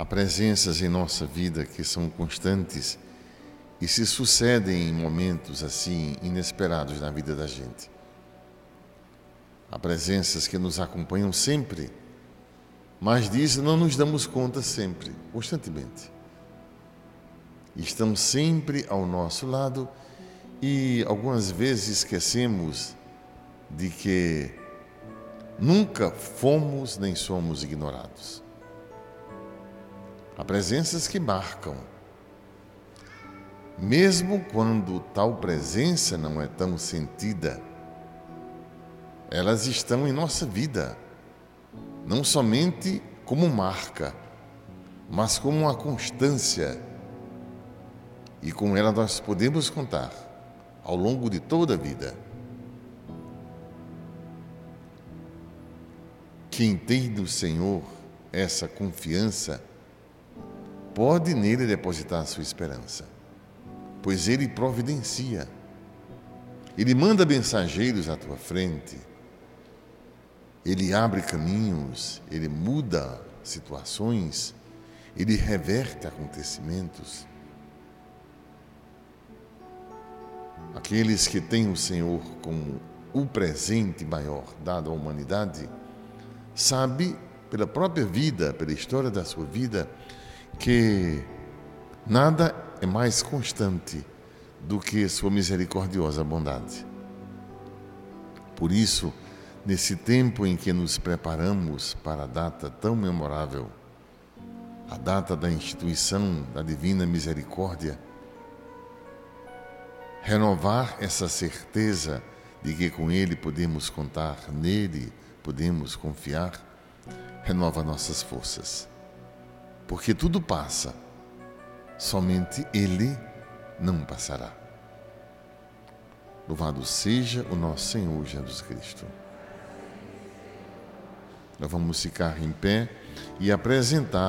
Há presenças em nossa vida que são constantes e se sucedem em momentos assim inesperados na vida da gente. Há presenças que nos acompanham sempre, mas disso não nos damos conta sempre, constantemente. Estão sempre ao nosso lado e algumas vezes esquecemos de que nunca fomos nem somos ignorados. Há presenças que marcam. Mesmo quando tal presença não é tão sentida, elas estão em nossa vida, não somente como marca, mas como uma constância. E com ela nós podemos contar ao longo de toda a vida. Quem tem do Senhor essa confiança, pode nele depositar sua esperança, pois ele providencia. Ele manda mensageiros à tua frente, ele abre caminhos, ele muda situações, ele reverte acontecimentos. Aqueles que têm o Senhor como o presente maior dado à humanidade, sabe pela própria vida, pela história da sua vida, que nada é mais constante do que sua misericordiosa bondade. Por isso, nesse tempo em que nos preparamos para a data tão memorável, a data da instituição da Divina Misericórdia, renovar essa certeza de que com Ele podemos contar, nele podemos confiar, renova nossas forças porque tudo passa, somente Ele não passará. Louvado seja o nosso Senhor Jesus Cristo. Nós vamos ficar em pé e apresentar